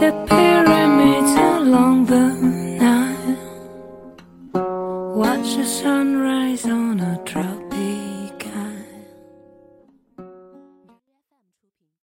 the pyramids along the Nile. Watch the sunrise on